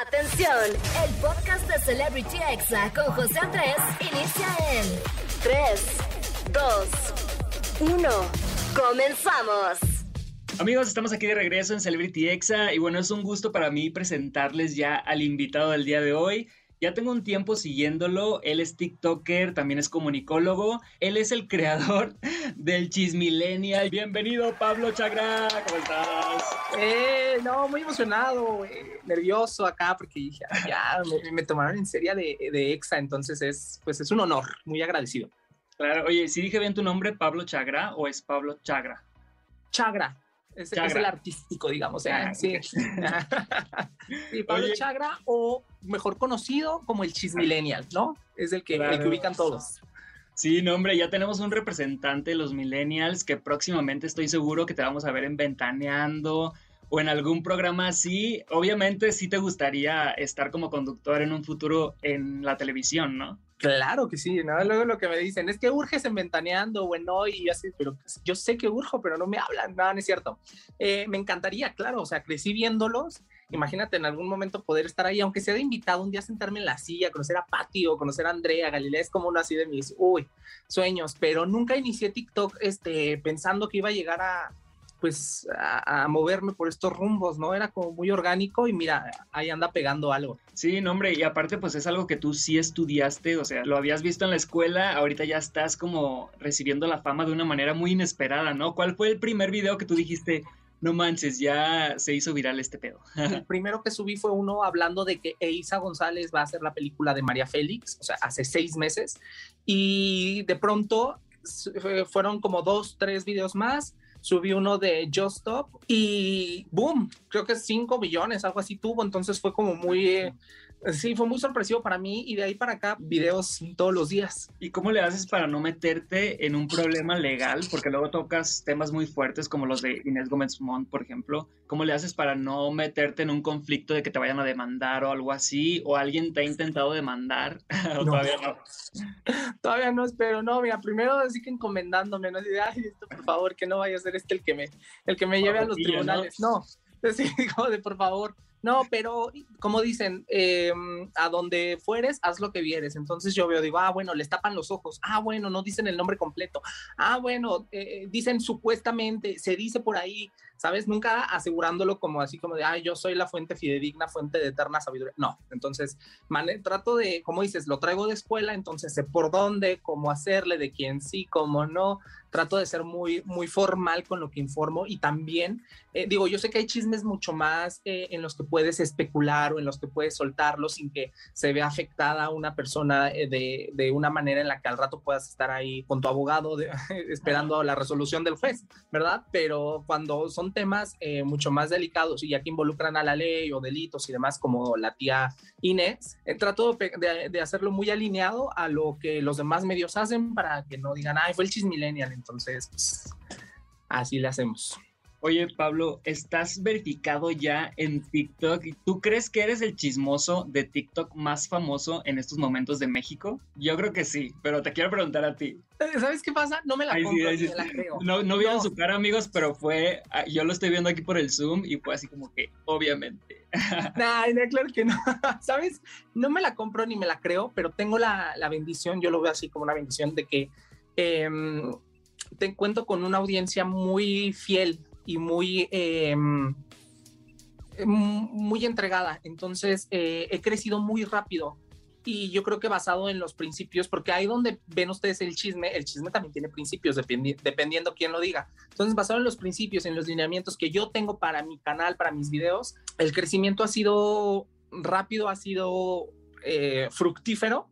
Atención, el podcast de Celebrity Exa con José Andrés inicia en 3, 2, 1. Comenzamos. Amigos, estamos aquí de regreso en Celebrity Exa y bueno, es un gusto para mí presentarles ya al invitado del día de hoy. Ya tengo un tiempo siguiéndolo. Él es TikToker, también es comunicólogo. Él es el creador del Chismillennial. Bienvenido, Pablo Chagra. ¿Cómo estás? Eh, no, muy emocionado, eh, nervioso acá porque dije, ya me, tomaron en serio de, de, EXA, entonces es, pues es un honor, muy agradecido. Claro, oye, si dije bien tu nombre, Pablo Chagra o es Pablo Chagra? Chagra, es, el artístico, digamos. Ah, sí. Pablo Chagra, o mejor conocido como el Chismillennial, ¿no? Es el que, el que ubican todos. Sí, no, hombre, ya tenemos un representante de los millennials que próximamente estoy seguro que te vamos a ver en Ventaneando o en algún programa así. Obviamente sí te gustaría estar como conductor en un futuro en la televisión, ¿no? Claro que sí, ¿no? Luego lo que me dicen es que urges en Ventaneando o en hoy, y así, pero yo sé que urjo, pero no me hablan, nada, no, es cierto. Eh, me encantaría, claro, o sea, crecí viéndolos. Imagínate en algún momento poder estar ahí, aunque sea de invitado, un día sentarme en la silla, conocer a Patio, conocer a Andrea, Galilea, es como uno así de mis, uy, sueños, pero nunca inicié TikTok este, pensando que iba a llegar a, pues a, moverme por estos rumbos, ¿no? Era como muy orgánico y mira, ahí anda pegando algo. Sí, no, hombre, y aparte pues es algo que tú sí estudiaste, o sea, lo habías visto en la escuela, ahorita ya estás como recibiendo la fama de una manera muy inesperada, ¿no? ¿Cuál fue el primer video que tú dijiste, no manches, ya se hizo viral este pedo. El primero que subí fue uno hablando de que Eiza González va a hacer la película de María Félix, o sea, hace seis meses, y de pronto fueron como dos, tres videos más subí uno de Just Stop y boom, creo que 5 millones, algo así tuvo, entonces fue como muy, Sí, fue muy sorpresivo para mí y de ahí para acá videos todos los días. ¿Y cómo le haces para no meterte en un problema legal? Porque luego tocas temas muy fuertes como los de Inés Gómez Mont, por ejemplo. ¿Cómo le haces para no meterte en un conflicto de que te vayan a demandar o algo así? ¿O alguien te ha intentado demandar? todavía no? todavía no espero, no, mira, primero así que encomendándome, no ay, esto por favor, que no vaya a ser este el que me, el que me lleve a los tribunales. No, no. sí, de por favor, no, pero como dicen, em, a donde fueres, haz lo que vieres. Entonces yo veo, digo, ah, bueno, les tapan los ojos. Ah, bueno, no dicen el nombre completo. Ah, bueno, eh, dicen supuestamente, se dice por ahí, ¿sabes? Nunca asegurándolo como así como de, ah, yo soy la fuente fidedigna, fuente de eterna sabiduría. No, entonces trato de, como dices, lo traigo de escuela, entonces sé por dónde, cómo hacerle, de quién sí, cómo no. Trato de ser muy, muy formal con lo que informo y también, eh, digo, yo sé que hay chismes mucho más eh, en los que puedes especular o en los que puedes soltarlo sin que se vea afectada una persona eh, de, de, una manera en la que al rato puedas estar ahí con tu abogado esperando la resolución del juez, ¿verdad? Pero cuando son temas eh, mucho más delicados y ya que involucran a la ley o delitos y demás, como la tía Inés, eh, trato de, hacerlo muy alineado a lo que los demás medios hacen para que no digan, ay, fue el chismillennial, entonces pues, así le hacemos. Oye, Pablo, ¿estás verificado ya en TikTok? ¿Tú crees que eres el chismoso de TikTok más famoso en estos momentos de México? Yo creo que sí, pero te quiero preguntar a ti. Eh, ¿Sabes qué pasa? No me la compro, me la creo. No, no vieron su cara, amigos, pero fue, ah, yo lo estoy viendo aquí por el Zoom y fue así como que, obviamente. Nah, claro que no. ¿Sabes? No me la compro ni me la creo, pero tengo la, bendición, yo lo veo así como una bendición de que em, te encuentro con una audiencia muy fiel y muy, em, muy entregada. Entonces eh, he crecido muy rápido y yo creo que basado en los principios, porque ahí donde ven ustedes el chisme, el chisme también tiene principios dependiendo quién lo diga. Entonces, basado en los principios, en los lineamientos que yo tengo para mi canal, para mis videos, el crecimiento ha sido rápido, ha sido eh, fructífero.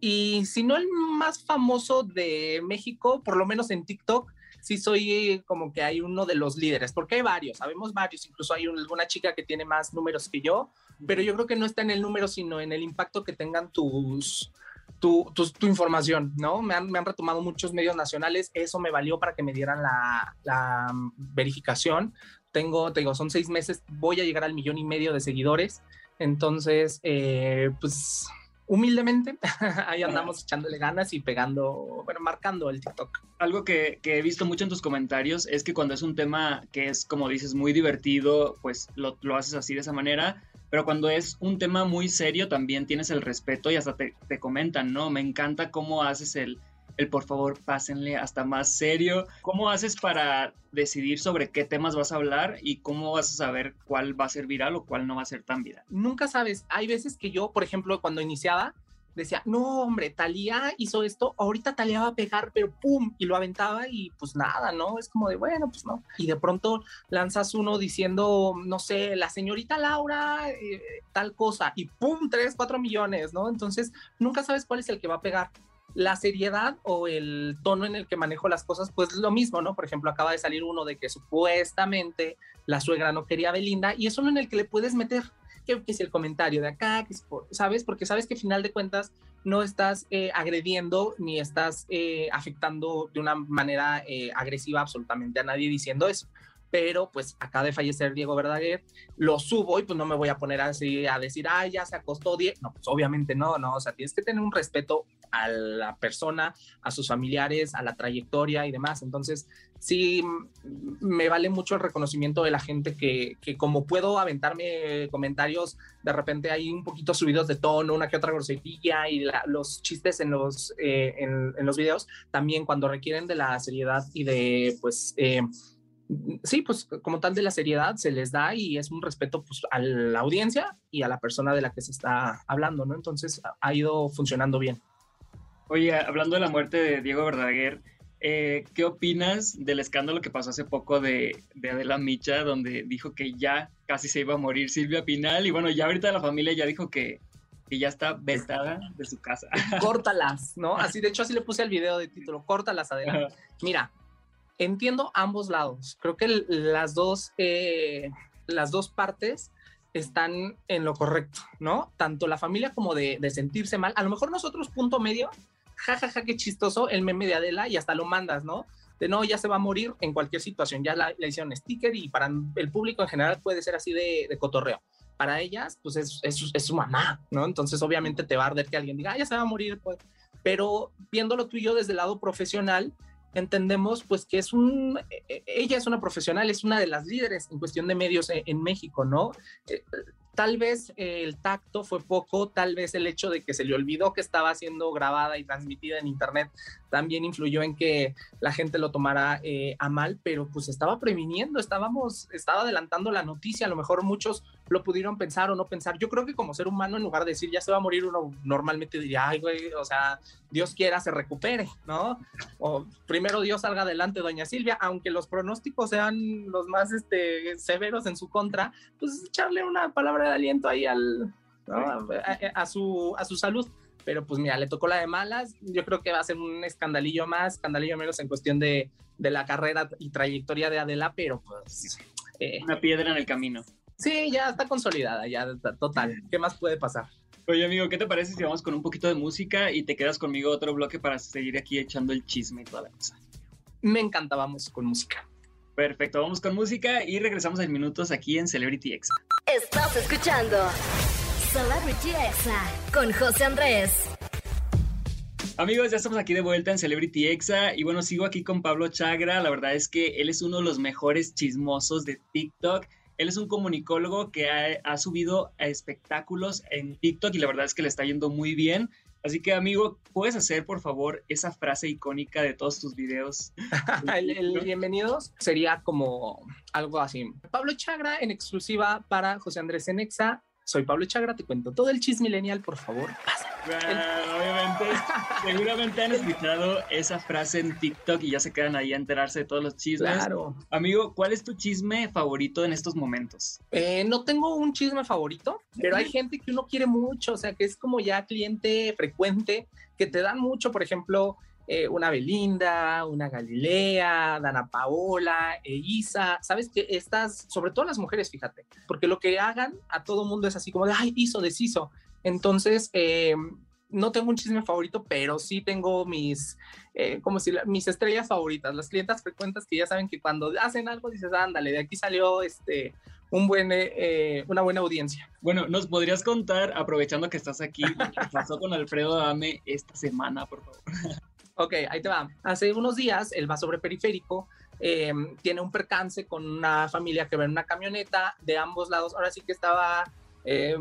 Y si no el más famoso de México, por lo menos en TikTok, sí soy como que hay uno de los líderes, porque hay varios, sabemos varios, incluso hay alguna chica que tiene más números que yo, pero yo creo que no está en el número, sino en el impacto que tengan tus, tu, tu, información, ¿no? Me han, me han, retomado muchos medios nacionales, eso me valió para que me dieran la, la verificación. Tengo, tengo, son seis meses, voy a llegar al millón y medio de seguidores, entonces, eh, pues humildemente, ahí andamos echándole ganas y pegando, bueno, marcando el TikTok. Algo que, que, he visto mucho en tus comentarios es que cuando es un tema que es, como dices, muy divertido, pues lo, lo haces así de esa manera, pero cuando es un tema muy serio también tienes el respeto y hasta te, te comentan, ¿no? Me encanta cómo haces el, por favor pásenle hasta más serio. ¿Cómo haces para decidir sobre qué temas vas a hablar y cómo vas a saber cuál va a ser viral o cuál no va a ser tan viral? Nunca sabes. Hay veces que yo, por ejemplo, cuando iniciaba, decía, no, hombre, Talía hizo esto, ahorita Talía va a pegar, pero pum, y lo aventaba y pues nada, ¿no? Es como de, bueno, pues no. Y de pronto lanzas uno diciendo, no sé, la señorita Laura, eh, tal cosa, y pum, tres, cuatro millones, ¿no? Entonces, nunca sabes cuál es el que va a pegar la seriedad o el tono en el que manejo las cosas, pues lo mismo, ¿no? Por ejemplo, acaba de salir uno de que supuestamente la suegra no quería a Belinda y es uno en el que le puedes meter que, es el comentario de acá, que ¿sabes? Porque sabes que al final de cuentas no estás eh, agrediendo ni estás eh, afectando de una manera eh, agresiva absolutamente a nadie diciendo eso pero pues acaba de fallecer Diego Verdaguer, lo subo y pues no me voy a poner así a decir, ah, ya se acostó Diego. No, pues obviamente no, no, o sea, tienes que tener un respeto a la persona, a sus familiares, a la trayectoria y demás. Entonces, sí, me vale mucho el reconocimiento de la gente que, que como puedo aventarme comentarios, de repente hay un poquito subidos de tono, una que otra grosería y los chistes en los, eh, en, los videos, también cuando requieren de la seriedad y de, pues, eh, sí, pues como tal de la seriedad se les da y es un respeto pues, a la audiencia y a la persona de la que se está hablando, ¿no? Entonces ha ido funcionando bien. Oye, hablando de la muerte de Diego Verdaguer, eh, ¿qué opinas del escándalo que pasó hace poco de, de, Adela Micha, donde dijo que ya casi se iba a morir Silvia Pinal? Y bueno, ya ahorita la familia ya dijo que, que ya está vetada de su casa. Córtalas, ¿no? Así, de hecho, así le puse el video de título, córtalas, Adela. Mira, entiendo ambos lados. Creo que las dos, eh, las dos partes están en lo correcto, ¿no? Tanto la familia como de, sentirse mal. A lo mejor nosotros, punto medio, jajaja, ja, ja, qué chistoso el meme de Adela y hasta lo mandas, ¿no? De no, ya se va a morir en cualquier situación. Ya la, hicieron sticker y para el público en general puede ser así de, cotorreo. Para ellas, pues es, su mamá, ¿no? Entonces, obviamente te va a arder que alguien diga, ah, ya se va a morir, pues. Pero viéndolo tú y yo desde el lado profesional, entendemos pues que es un, e, e, ella es una profesional, es una de las líderes en cuestión de medios en, en México, ¿no? Tal vez eh, el tacto fue poco, tal vez el hecho de que se le olvidó que estaba siendo grabada y transmitida en internet también influyó en que la gente lo tomara eh, a mal, pero pues estaba previniendo, estábamos, estaba adelantando la noticia, a lo mejor muchos lo pudieron pensar o no pensar. Yo creo que como ser humano, en lugar de decir ya se va a morir, uno normalmente diría, ay, güey, o sea, Dios quiera se recupere, ¿no? O primero Dios salga adelante, doña Silvia, aunque los pronósticos sean los más este, severos en su contra, pues echarle una palabra de aliento ahí al, a, su, a su salud. Pero pues mira, le tocó la de malas. Yo creo que va a ser un escandalillo más, escandalillo menos en cuestión de, de la carrera y trayectoria de Adela, pero pues... Eh, Una piedra en el camino. Sí, ya está consolidada, ya está total. ¿Qué más puede pasar? Oye, amigo, ¿qué te parece si vamos con un poquito de música y te quedas conmigo otro bloque para seguir aquí echando el chisme y toda la cosa? Me encanta, vamos con música. Perfecto, vamos con música y regresamos en minutos aquí en Celebrity Exa. Estás escuchando Celebrity Exa con José Andrés. Amigos, ya estamos aquí de vuelta en Celebrity Exa y bueno, sigo aquí con Pablo Chagra. La verdad es que él es uno de los mejores chismosos de TikTok. Él es un comunicólogo que ha, ha subido a espectáculos en TikTok y la verdad es que le está yendo muy bien. Así que, amigo, ¿puedes hacer, por favor, esa frase icónica de todos tus videos? el, bienvenidos sería como algo así. Pablo Chagra en exclusiva para José Andrés Enexa. Soy Pablo Chagra, te cuento todo el chisme millennial, por favor, pasa obviamente, seguramente han escuchado esa frase en TikTok y ya se quedan ahí a enterarse de todos los chismes. Claro. Amigo, ¿cuál es tu chisme favorito en estos momentos? Eh, no tengo un chisme favorito, pero hay gente que uno quiere mucho, o sea, que es como ya cliente frecuente, que te dan mucho, por ejemplo, eh, una Belinda, una Galilea, Dana Paola, Isa, sabes que estas, sobre todo las mujeres, fíjate, porque lo que hagan a todo mundo es así como de, ay, hizo, deshizo. Entonces, eh, no tengo un chisme favorito, pero sí tengo mis, eh, como si mis estrellas favoritas, las clientas frecuentes que ya saben que cuando hacen algo dices, ándale, de aquí salió este un buen, eh, eh, una buena audiencia. Bueno, ¿nos podrías contar, aprovechando que estás aquí, qué pasó con Alfredo Dame esta semana, por favor? Ok, ahí te va. Hace unos días él va sobre periférico, tiene un percance con una familia que va en una camioneta de ambos lados. Ahora sí que estaba eh,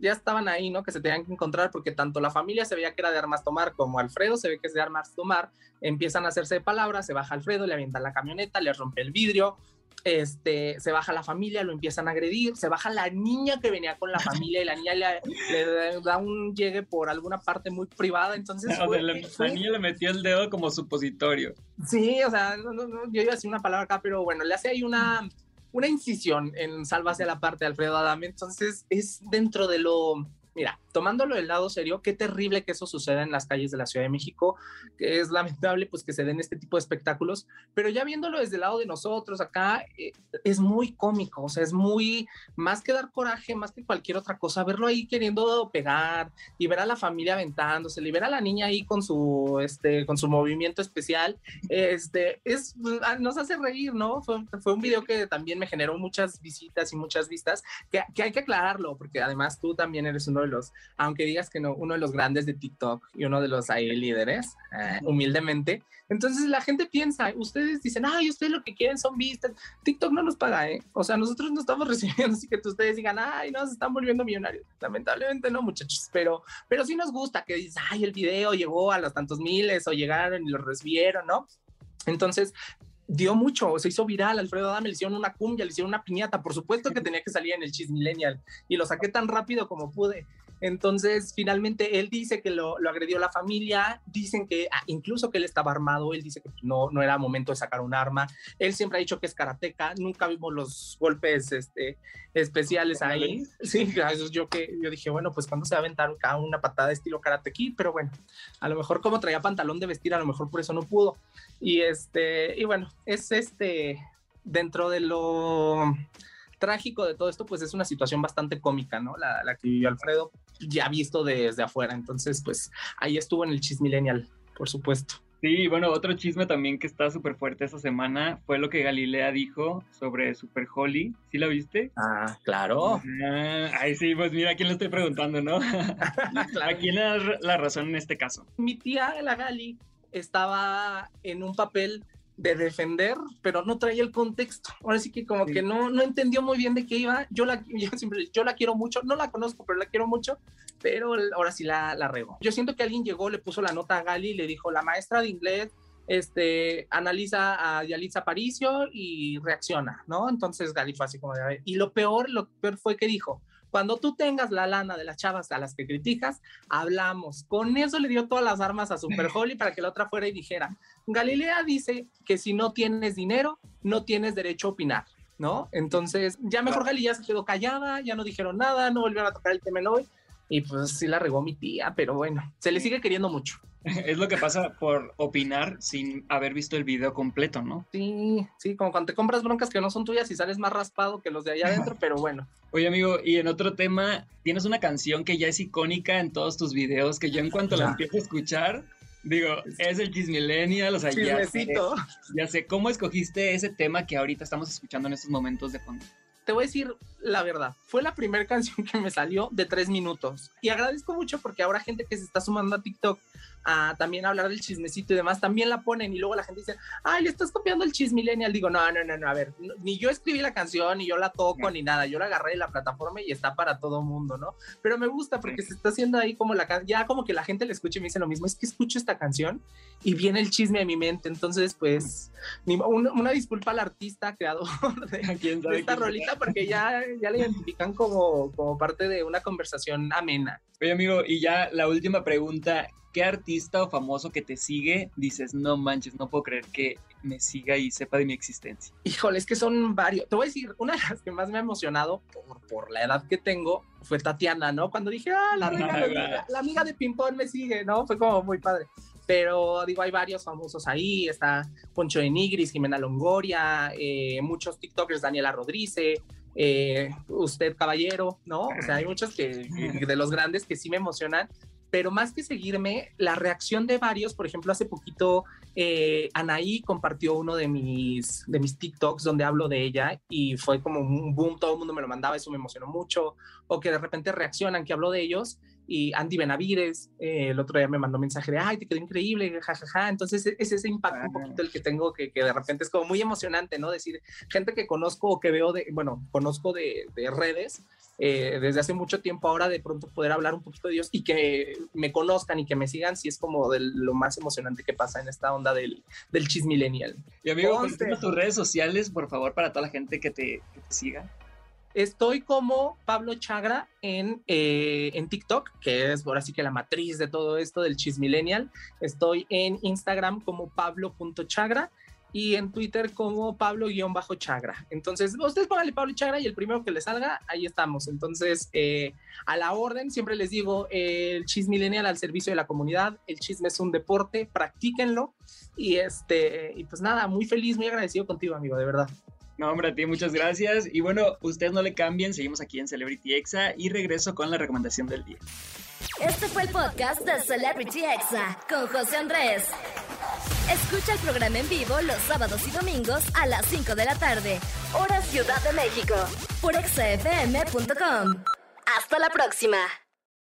ya estaban ahí, ¿no? Que se tenían que encontrar porque tanto la familia se veía que era de armas tomar como Alfredo se ve que es de armas tomar. Empiezan a hacerse de palabras, se baja Alfredo, le avienta la camioneta, le rompe el vidrio, este, se baja la familia, lo empiezan a agredir, se baja la niña que venía con la familia y la niña le, da un llegue por alguna parte muy privada, entonces... la, niña le metió el dedo como supositorio. Sí, o sea, yo iba a decir una palabra acá, pero bueno, le hace ahí una una incisión en Sálvase a la parte de Alfredo Adame. Entonces es dentro de lo Mira, tomándolo del lado serio, qué terrible que eso suceda en las calles de la Ciudad de México, que es lamentable pues que se den este tipo de espectáculos, pero ya viéndolo desde el lado de nosotros acá, eh, es muy cómico, o sea, es muy, más que dar coraje, más que cualquier otra cosa, verlo ahí queriendo pegar y ver a la familia aventándose, y ver a la niña ahí con su, este, con su movimiento especial, este, es, ah, nos hace reír, ¿no? Fue, fue un video que también me generó muchas visitas y muchas vistas, que, que hay que aclararlo, porque además tú también eres uno de los, aunque digas que no, uno de los grandes de TikTok y uno de los ahí líderes, eh, humildemente. Entonces la gente piensa, ustedes dicen, ay, ustedes lo que quieren son vistas. TikTok no nos paga, ¿eh? O sea, nosotros no estamos recibiendo, así que ustedes digan, ay, no, se están volviendo millonarios. Lamentablemente no, muchachos, pero, pero sí nos gusta que dices, ay, el video llegó a los tantos miles o llegaron y lo recibieron, ¿no? Entonces, dio mucho, se hizo viral, Alfredo Adame le hicieron una cumbia, le hicieron una piñata, por supuesto que tenía que salir en el Cheese Millennial y lo saqué tan rápido como pude. Entonces, finalmente, él dice que lo, agredió la familia, dicen que ah, incluso que él estaba armado, él dice que no, no era momento de sacar un arma, él siempre ha dicho que es karateca, nunca vimos los golpes este, especiales ahí. Sí, yo que yo dije, bueno, pues cuando se va a aventar una patada estilo karate pero bueno, a lo mejor como traía pantalón de vestir, a lo mejor por eso no pudo. Y este, y bueno, es este, dentro de lo trágico de todo esto, pues es una situación bastante cómica, ¿no? La, la que vivió Alfredo, ya visto desde afuera. Entonces, pues ahí estuvo en el Chis Millennial, por supuesto. Sí, bueno, otro chisme también que está súper fuerte esta semana fue lo que Galilea dijo sobre Super Holly. ¿Sí la viste? Ah, claro. Ah, ay, sí, pues mira a quién le estoy preguntando, ¿no? ¿A quién le da la razón en este caso? Mi tía, la Gali, estaba en un papel de defender, pero no traía el contexto. Ahora sí que como que no, no entendió muy bien de qué iba. Yo la, yo siempre, yo la quiero mucho, no la conozco, pero la quiero mucho, pero ahora sí la, la rego. Yo siento que alguien llegó, le puso la nota a Gali y le dijo, la maestra de inglés este, analiza a Yalitza Paricio y reacciona, ¿no? Entonces Gali fue así como de, y lo peor, lo peor fue que dijo, cuando tú tengas la lana de las chavas a las que criticas, hablamos. Con eso le dio todas las armas a Super Holly para que la otra fuera y dijera, Galilea dice que si no tienes dinero, no tienes derecho a opinar. ¿No? Entonces, ya mejor Gali ya se quedó callada, ya no dijeron nada, no volvieron a tocar el tema hoy. Y pues sí la regó mi tía, pero bueno, se le sigue queriendo mucho. Es lo que pasa por opinar sin haber visto el video completo, ¿no? Sí, sí, como cuando te compras broncas que no son tuyas y sales más raspado que los de allá adentro, pero bueno. Oye, amigo, y en otro tema, tienes una canción que ya es icónica en todos tus videos, que yo en cuanto la empiezo a escuchar, digo, es el Millennial, o sea, ya sé, ya sé, ¿cómo escogiste ese tema que ahorita estamos escuchando en estos momentos de fondo? te voy a decir la verdad, fue la primera canción que me salió de tres minutos. Y agradezco mucho porque ahora gente que se está sumando a TikTok a también hablar del chismecito y demás, también la ponen y luego la gente dice, ay, le estás copiando el chismillennial. Digo, no, no, no, no, a ver, ni yo escribí la canción, ni yo la toco, ni nada. Yo la agarré de la plataforma y está para todo mundo, ¿no? Pero me gusta porque se está haciendo ahí como la canción, ya como que la gente le escucha y me dice lo mismo, es que escucho esta canción y viene el chisme a mi mente. Entonces, pues, una, disculpa al artista creador de, esta rolita porque ya, ya la identifican como, como parte de una conversación amena. Oye, amigo, y ya la última pregunta. ¿Qué artista o famoso que te sigue dices, no manches, no puedo creer que me siga y sepa de mi existencia? Híjole, es que son varios. Te voy a decir, una de las que más me ha emocionado por, por la edad que tengo fue Tatiana, ¿no? Cuando dije, ah, la, amiga, la amiga de Pimpón me sigue, ¿no? Fue como muy padre pero digo, hay varios famosos ahí, está Poncho de Nigris, Jimena Longoria, eh, muchos TikTokers, Daniela Rodríguez, eh, usted caballero, ¿no? O sea, hay muchos que, de los grandes que sí me emocionan, pero más que seguirme, la reacción de varios, por ejemplo, hace poquito eh, Anaí compartió uno de mis, de mis TikToks donde hablo de ella y fue como un boom, todo el mundo me lo mandaba, eso me emocionó mucho, o que de repente reaccionan que hablo de ellos y Andy Benavides, eh, el otro día me mandó mensaje de, ay, te quedó increíble, jajaja. Entonces es ese impacto un poquito el que tengo que, que, de repente es como muy emocionante, ¿no? Decir, gente que conozco o que veo de, bueno, conozco de, de redes eh, desde hace mucho tiempo, ahora de pronto poder hablar un poquito de ellos y que me conozcan y que me sigan, sí es como de lo más emocionante que pasa en esta onda del, del millennial. Y amigo, tus redes sociales, por favor, para toda la gente que te, que te siga. Estoy como Pablo Chagra en, eh, en TikTok, que es ahora sí que la matriz de todo esto del chismillennial. Estoy en Instagram como pablo.chagra y en Twitter como Pablo-Chagra. Entonces, ustedes pónganle Pablo Chagra y el primero que les salga, ahí estamos. Entonces, eh, a la orden, siempre les digo, el chismillennial al servicio de la comunidad, el chisme es un deporte, practíquenlo. Y, este, y pues nada, muy feliz, muy agradecido contigo, amigo, de verdad. No, hombre, a ti muchas gracias. Y bueno, ustedes no le cambien, seguimos aquí en Celebrity Exa y regreso con la recomendación del día. Este fue el podcast de Celebrity Exa con José Andrés. Escucha el programa en vivo los sábados y domingos a las 5 de la tarde, hora Ciudad de México, por exafm.com. Hasta la próxima.